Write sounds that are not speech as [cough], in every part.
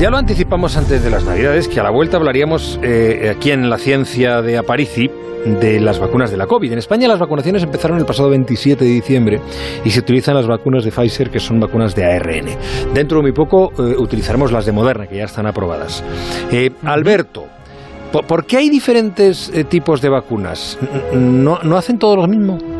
Ya lo anticipamos antes de las Navidades, que a la vuelta hablaríamos eh, aquí en la ciencia de Aparici de las vacunas de la COVID. En España las vacunaciones empezaron el pasado 27 de diciembre y se utilizan las vacunas de Pfizer, que son vacunas de ARN. Dentro de muy poco eh, utilizaremos las de Moderna, que ya están aprobadas. Eh, Alberto, ¿por, qué hay diferentes tipos de vacunas? ¿No, ¿No hacen todos lo mismo?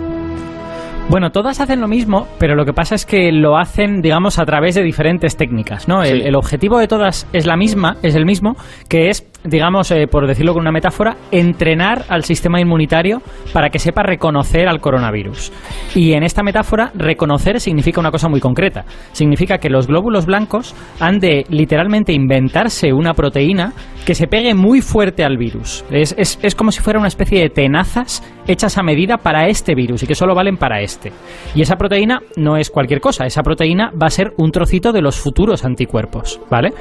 Bueno, todas hacen lo mismo, pero lo que pasa es que lo hacen, digamos, a través de diferentes técnicas, ¿no? El, el, objetivo de todas es la misma, es el mismo, que es digamos, eh, por decirlo con una metáfora, entrenar al sistema inmunitario para que sepa reconocer al coronavirus. Y en esta metáfora, reconocer significa una cosa muy concreta. Significa que los glóbulos blancos han de literalmente inventarse una proteína que se pegue muy fuerte al virus. Es, es, es como si fuera una especie de tenazas hechas a medida para este virus y que solo valen para este. Y esa proteína no es cualquier cosa, esa proteína va a ser un trocito de los futuros anticuerpos, ¿vale?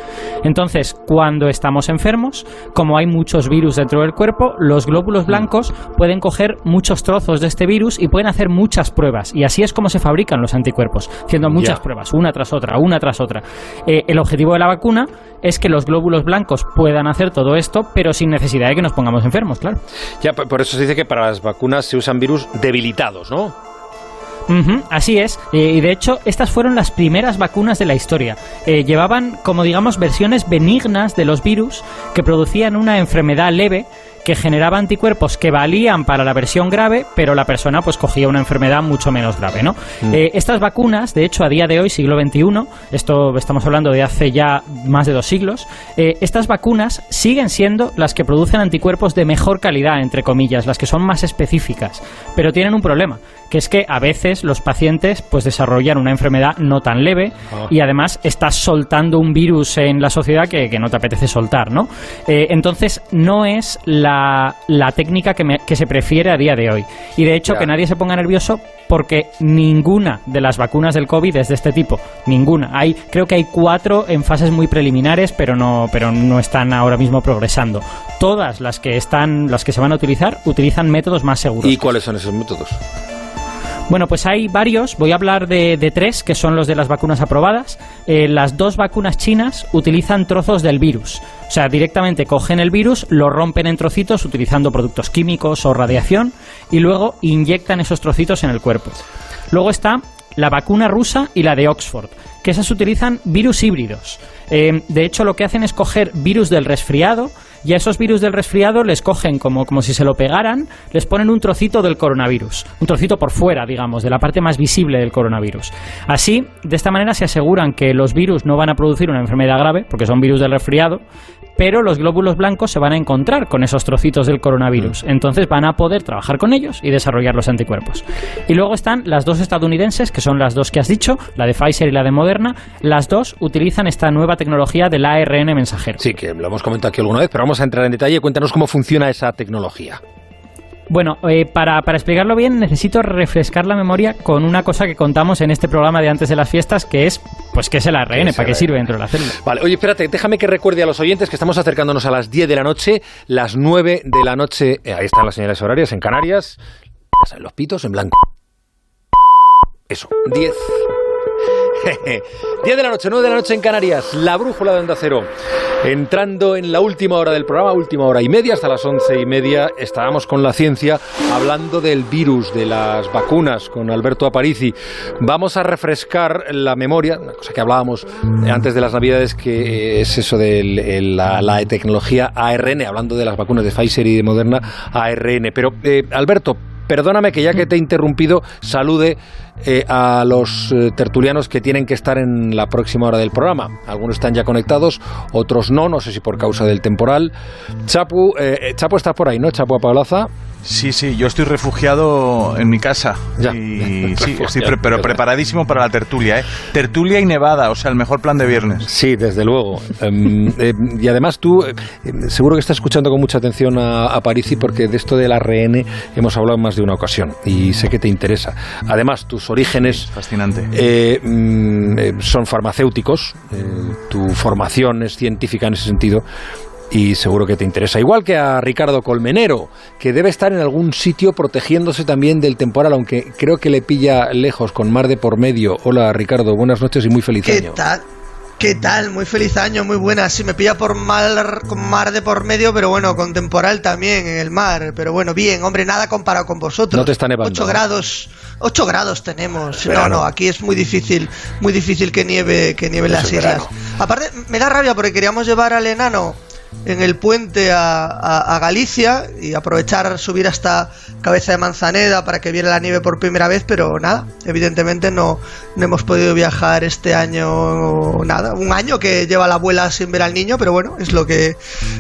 Entonces, cuando estamos enfermos, como hay muchos virus dentro del cuerpo, los glóbulos mm. blancos pueden coger muchos trozos de este virus y pueden hacer muchas pruebas. Y así es como se fabrican los anticuerpos, haciendo muchas pruebas, una tras otra, una tras otra. Eh, el objetivo de la vacuna es que los glóbulos blancos puedan hacer todo esto, pero sin necesidad de que nos pongamos enfermos, claro. Ya, por eso se dice que para las vacunas se usan virus debilitados, ¿no? así es, eh, y de hecho estas fueron las primeras vacunas de la historia. Eh, llevaban como digamos versiones benignas de los virus que producían una enfermedad leve que generaba anticuerpos que valían para la versión grave, pero la persona pues cogía una enfermedad mucho menos grave, ¿no? Mm. Eh, estas vacunas, de hecho, a día de hoy, siglo XXI, esto estamos hablando de hace ya más de dos siglos, eh, estas vacunas siguen siendo las que producen anticuerpos de mejor calidad, entre comillas, las que son más específicas, pero tienen un problema, que es que a veces los pacientes pues desarrollan una enfermedad no tan leve ah. y además estás soltando un virus en la sociedad que, no te apetece soltar, ¿no? Eh, entonces no es la la, técnica que, se prefiere a día de hoy. Y de hecho, que nadie se ponga nervioso porque ninguna de las vacunas del COVID es de este tipo. Ninguna. Hay, creo que hay cuatro en fases muy preliminares, pero no, pero no están ahora mismo progresando. Todas las que están, las que se van a utilizar, utilizan métodos más seguros. ¿Y cuáles son esos métodos? Bueno, pues hay varios. Voy a hablar de, tres, que son los de las vacunas aprobadas. Eh, las dos vacunas chinas utilizan trozos del virus. O sea, directamente cogen el virus, lo rompen en trocitos utilizando productos químicos o radiación y luego inyectan esos trocitos en el cuerpo. Luego está la vacuna rusa y la de Oxford, que esas utilizan virus híbridos. Eh, de hecho, lo que hacen es coger virus del resfriado, y a esos virus del resfriado les cogen como, como si se lo pegaran, les ponen un trocito del coronavirus, un trocito por fuera, digamos, de la parte más visible del coronavirus. Así, de esta manera se aseguran que los virus no van a producir una enfermedad grave, porque son virus del resfriado, pero los glóbulos blancos se van a encontrar con esos trocitos del coronavirus. Mm. Entonces van a poder trabajar con ellos y desarrollar los anticuerpos. Y luego están las dos estadounidenses, que son las dos que has dicho, la de Pfizer y la de Moderna. Las dos utilizan esta nueva tecnología del ARN mensajero. Sí, que lo hemos comentado aquí alguna vez, pero vamos a entrar en detalle. Cuéntanos cómo funciona esa tecnología. Bueno, eh, para, para, explicarlo bien necesito refrescar la memoria con una cosa que contamos en este programa de antes de las fiestas, que es, pues, ¿qué es el ARN? ¿Para qué sirve dentro de la célula? Vale, oye, espérate, déjame que recuerde a los oyentes que estamos acercándonos a las 10 de la noche, las 9 de la noche, eh, ahí están las señales horarias en Canarias, los pitos en blanco. Eso, 10 [laughs] 10 de la noche, 9 de la noche en Canarias, la brújula de Onda Cero. Entrando en la última hora del programa, última hora y media, hasta las once y media, estábamos con la ciencia hablando del virus, de las vacunas, con Alberto Aparici. Vamos a refrescar la memoria, una cosa que hablábamos antes de las Navidades, que es eso de la, tecnología ARN, hablando de las vacunas de Pfizer y de Moderna, ARN. Pero, eh, Alberto, perdóname que ya que te he interrumpido, salude eh, a los eh, tertulianos que tienen que estar en la próxima hora del programa. Algunos están ya conectados, otros no, no sé si por causa del temporal. Chapu, eh, Chapu está por ahí, ¿no? Chapu Apalaza. Sí, sí, yo estoy refugiado en mi casa. Ya, y, [laughs] sí, estoy pero preparadísimo para la tertulia, ¿eh? Tertulia y nevada, o sea, el mejor plan de viernes. Sí, desde luego. Em, em, y además tú, em, seguro que estás escuchando con mucha atención a, a Parisi porque de esto del ARN hemos hablado más de una ocasión y sé que te interesa. Además, tus orígenes... Fascinante. Eh, mm, son farmacéuticos, eh, tu formación es científica en ese sentido y seguro que te interesa. Igual que a Ricardo Colmenero, que debe estar en algún sitio protegiéndose también del temporal, aunque creo que le pilla lejos con mar de por medio. Hola Ricardo, buenas noches y muy feliz ¿Qué año. Tal? ¿Qué tal? Muy feliz año, muy buena. Sí, me pilla por mar, con mar de por medio, pero bueno, con temporal también en el mar. Pero bueno, bien, hombre, nada comparado con vosotros. No te está nevando. 8 grados, 8 grados tenemos. no, no, aquí es muy difícil, muy difícil que nieve, que nieve las islas. Aparte, me da rabia porque queríamos llevar al enano en el puente a, Galicia y aprovechar subir hasta Cabeza de Manzaneda para que viera la nieve por primera vez, pero nada, evidentemente no, no hemos podido viajar este año nada, un año que lleva la abuela sin ver al niño, pero bueno, es lo que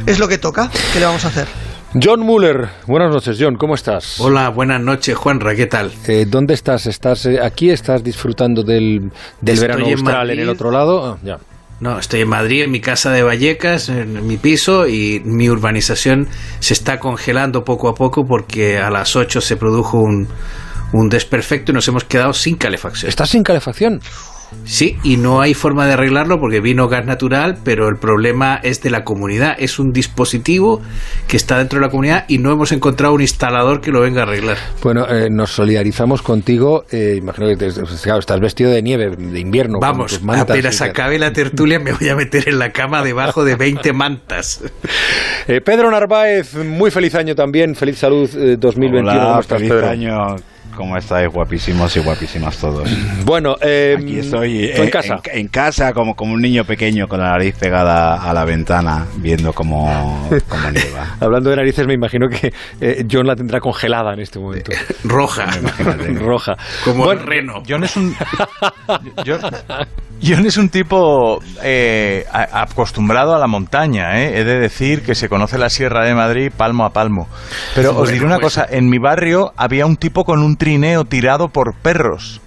es lo que toca, ¿qué le vamos a hacer? John Muller, buenas noches, John, ¿cómo estás? Hola, buenas noches, Juanra, ¿qué tal? Eh, ¿Dónde estás? ¿Estás eh, aquí? ¿Estás disfrutando del, del verano austral en, el otro lado? Ah, ya. No, estoy en Madrid, en mi casa de Vallecas, en mi piso, y mi urbanización se está congelando poco a poco porque a las 8 se produjo un, un desperfecto y nos hemos quedado sin calefacción. ¿Estás sin calefacción? Sí, y no hay forma de arreglarlo porque vino gas natural, pero el problema es de la comunidad. Es un dispositivo que está dentro de la comunidad y no hemos encontrado un instalador que lo venga a arreglar. Bueno, eh, nos solidarizamos contigo. Eh, imagino que estás vestido de nieve, de invierno. Vamos, apenas acabe la tertulia me voy a meter en la cama debajo de 20 mantas. Eh, Pedro Narváez, muy feliz año también. Feliz salud 2021. Hola, feliz año. ¿Cómo estáis? Guapísimos y guapísimas todos. Bueno, eh, aquí estoy en, casa. En, casa, como, como un niño pequeño con la nariz pegada a la ventana, viendo cómo, cómo nieva. [laughs] Hablando de narices, me imagino que eh, John la tendrá congelada en este momento. Roja. [laughs] [laughs] Roja. Como el reno. John es un. John es un tipo eh, acostumbrado a la montaña, ¿eh? he de decir que se conoce la Sierra de Madrid palmo a palmo. Pero os diré una cosa, en mi barrio había un tipo con un trineo tirado por perros.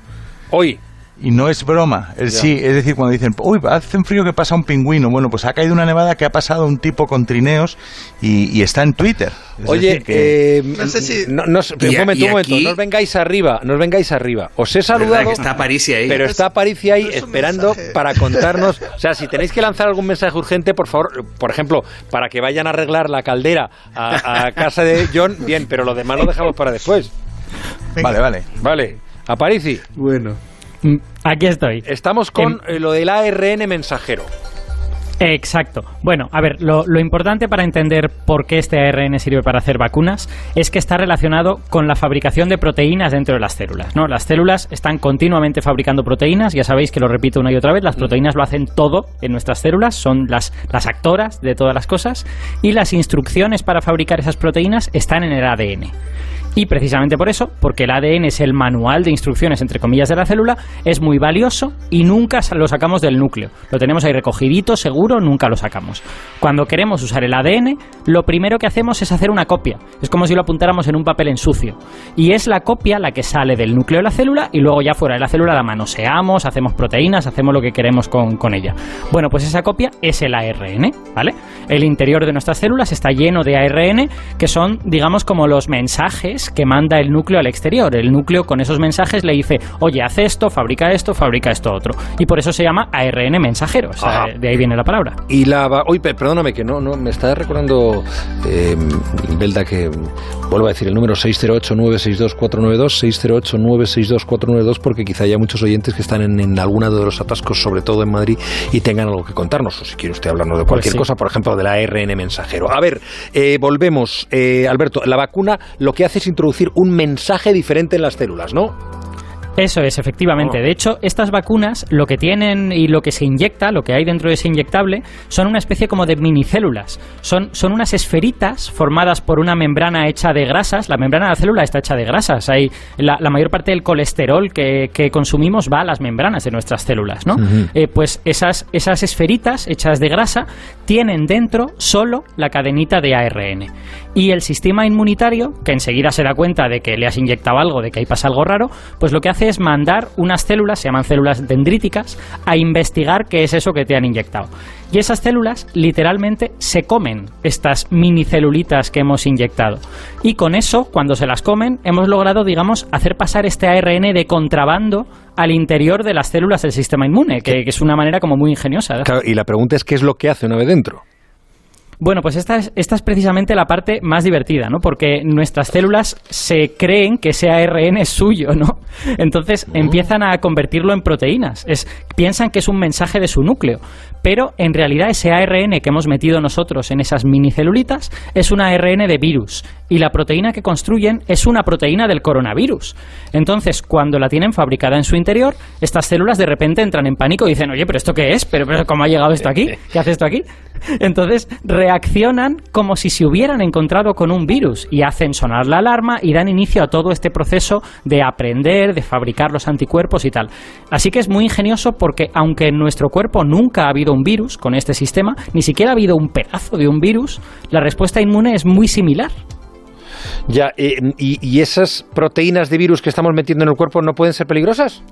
Hoy. Y no es broma. El sí, es decir, cuando dicen, uy, hace un frío que pasa un pingüino. Bueno, pues ha caído una nevada que ha pasado un tipo con trineos y, está en Twitter. Oye, eh, no sé si. No, un momento, un momento. No os vengáis arriba, no os vengáis arriba. Os he saludado. Que está París ahí. Pero está París ahí esperando para contarnos. [laughs] O sea, si tenéis que lanzar algún mensaje urgente, por favor, por ejemplo, para que vayan a arreglar la caldera a, casa de John, bien, pero lo demás lo dejamos para después. Vale, vale. Vale. A París. Bueno. Mm, aquí estoy. Estamos con em- eh, lo del ARN mensajero. Exacto. Bueno, a ver, lo, importante para entender por qué este ARN sirve para hacer vacunas es que está relacionado con la fabricación de proteínas dentro de las células. ¿no? Las células están continuamente fabricando proteínas, ya sabéis que lo repito una y otra vez, las proteínas lo hacen todo en nuestras células, son las, las actoras de todas las cosas, y las instrucciones para fabricar esas proteínas están en el ADN. Y precisamente por eso, porque el ADN es el manual de instrucciones, entre comillas, de la célula, es muy valioso y nunca lo sacamos del núcleo. Lo tenemos ahí recogidito, seguro, nunca lo sacamos. Cuando queremos usar el ADN, lo primero que hacemos es hacer una copia. Es como si lo apuntáramos en un papel en sucio. Y es la copia la que sale del núcleo de la célula y luego ya fuera de la célula la manoseamos, hacemos proteínas, hacemos lo que queremos con, con ella. Bueno, pues esa copia es el ARN, ¿vale? El interior de nuestras células está lleno de ARN, que son, digamos, como los mensajes que manda el núcleo al exterior. El núcleo con esos mensajes le dice, oye, haz esto, fabrica esto, fabrica esto otro. Y por eso se llama ARN mensajero. de ahí viene la palabra. Y la... Uy, perdóname, que no, no me está recordando, eh, Belda, que vuelvo a decir el número 608-962-492, 608-962-492, porque quizá haya muchos oyentes que están en, en alguna de los atascos, sobre todo en Madrid, y tengan algo que contarnos. O si quiere usted hablarnos de pues cualquier cosa, por ejemplo, del ARN mensajero. A ver, eh, volvemos. Eh, Alberto, la vacuna lo que hace es introducir un mensaje diferente en las células, ¿no? Eso es, efectivamente. Oh. De hecho, estas vacunas lo que tienen y lo que se inyecta, lo que hay dentro de ese inyectable, son una especie como de minicélulas. Son, son unas esferitas formadas por una membrana hecha de grasas. La membrana de la célula está hecha de grasas. Hay, la, mayor parte del colesterol que, consumimos va a las membranas de nuestras células, ¿no? Eh, pues esas, esas esferitas hechas de grasa tienen dentro solo la cadenita de ARN. Y el sistema inmunitario, que enseguida se da cuenta de que le has inyectado algo, de que ahí pasa algo raro, pues lo que hace es mandar unas células, se llaman células dendríticas, a investigar qué es eso que te han inyectado. Y esas células literalmente se comen estas mini celulitas que hemos inyectado. Y con eso, cuando se las comen, hemos logrado, digamos, hacer pasar este ARN de contrabando al interior de las células del sistema inmune, que, es una manera como muy ingeniosa. y la pregunta es qué es lo que hace una vez dentro. Bueno, pues esta es, esta es precisamente la parte más divertida, ¿no? Porque nuestras células se creen que ese ARN es suyo, ¿no? Entonces empiezan a convertirlo en proteínas. Es, piensan que es un mensaje de su núcleo. Pero en realidad ese ARN que hemos metido nosotros en esas minicelulitas es un ARN de virus. Y la proteína que construyen es una proteína del coronavirus. Entonces, cuando la tienen fabricada en su interior, estas células de repente entran en pánico y dicen, oye, pero ¿esto qué es? ¿Pero, pero cómo ha llegado esto aquí? ¿Qué hace esto aquí? [laughs] Entonces reaccionan como si se hubieran encontrado con un virus y hacen sonar la alarma y dan inicio a todo este proceso de aprender, de fabricar los anticuerpos y tal. Así que es muy ingenioso porque aunque en nuestro cuerpo nunca ha habido un virus con este sistema, ni siquiera ha habido un pedazo de un virus, la respuesta inmune es muy similar. Ya, eh, y, y esas proteínas de virus que estamos metiendo en el cuerpo no pueden ser peligrosas?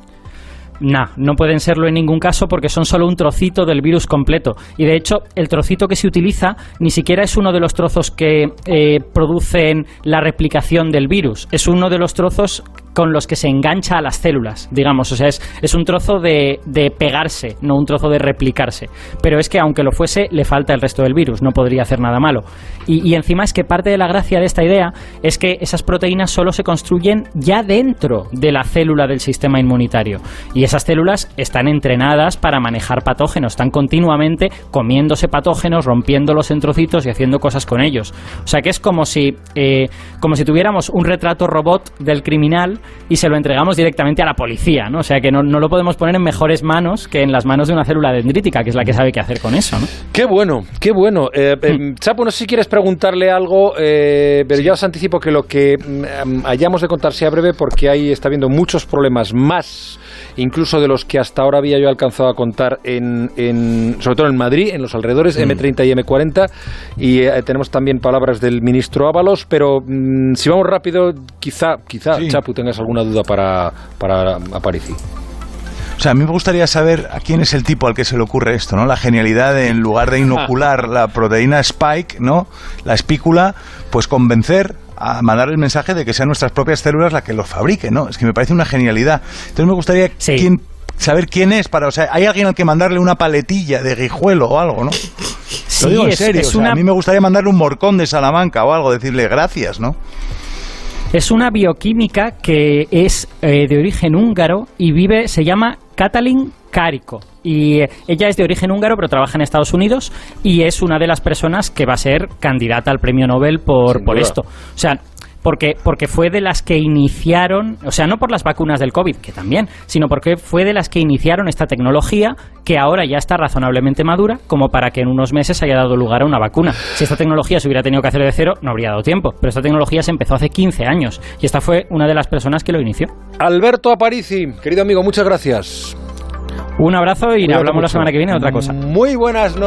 No, no pueden serlo en ningún caso porque son solo un trocito del virus completo. Y de hecho, el trocito que se utiliza ni siquiera es uno de los trozos que eh, producen la replicación del virus. Es uno de los trozos con los que se engancha a las células, digamos. O sea, es, es un trozo de, de pegarse, no un trozo de replicarse. Pero es que aunque lo fuese, le falta el resto del virus, no podría hacer nada malo. Y, y encima es que parte de la gracia de esta idea es que esas proteínas solo se construyen ya dentro de la célula del sistema inmunitario. Y esas células están entrenadas para manejar patógenos, están continuamente comiéndose patógenos, rompiéndolos en trocitos y haciendo cosas con ellos. O sea que es como si, eh, como si tuviéramos un retrato robot del criminal y se lo entregamos directamente a la policía, ¿no? O sea que no, no lo podemos poner en mejores manos que en las manos de una célula dendrítica, que es la que sabe qué hacer con eso, ¿no? Qué bueno, qué bueno. Eh, eh, Chapo, no sé si quieres preguntarle algo, eh, pero ya os anticipo que lo que mm, hayamos de contar sea breve porque ahí está habiendo muchos problemas más, incluso de los que hasta ahora había yo alcanzado a contar, en, en- sobre todo en Madrid, en los alrededores, M30 y M40, y eh, tenemos también palabras del ministro Ábalos, pero mm, si vamos rápido, quizá, quizá, Sí. Chapu, tengas alguna duda para, para Aparici. O sea, a mí me gustaría saber a quién es el tipo al que se le ocurre esto, ¿no? La genialidad de, en lugar de inocular la proteína spike, ¿no? La espícula, pues convencer a mandar el mensaje de que sean nuestras propias células las que los fabriquen, ¿no? Es que me parece una genialidad. Entonces me gustaría Sí. quién- saber quién es para, o sea, hay alguien al que mandarle una paletilla de guijuelo o algo, ¿no? Sí, Lo digo en es- serio, es o sea, una- a mí me gustaría mandarle un morcón de Salamanca o algo, decirle gracias, ¿no? Es una bioquímica que es eh, de origen húngaro y vive, se llama Katalin Kariko. Y eh, ella es de origen húngaro, pero trabaja en Estados Unidos y es una de las personas que va a ser candidata al premio Nobel por, por esto. O sea, porque, porque fue de las que iniciaron, o sea, no por las vacunas del COVID, que también, sino porque fue de las que iniciaron esta tecnología que ahora ya está razonablemente madura, como para que en unos meses haya dado lugar a una vacuna. Si esta tecnología se hubiera tenido que hacer de cero, no habría dado tiempo. Pero esta tecnología se empezó hace 15 años y esta fue una de las personas que lo inició. Alberto Aparici, querido amigo, muchas gracias. Un abrazo y Cuídate hablamos la semana que viene de otra cosa. Muy buenas noches.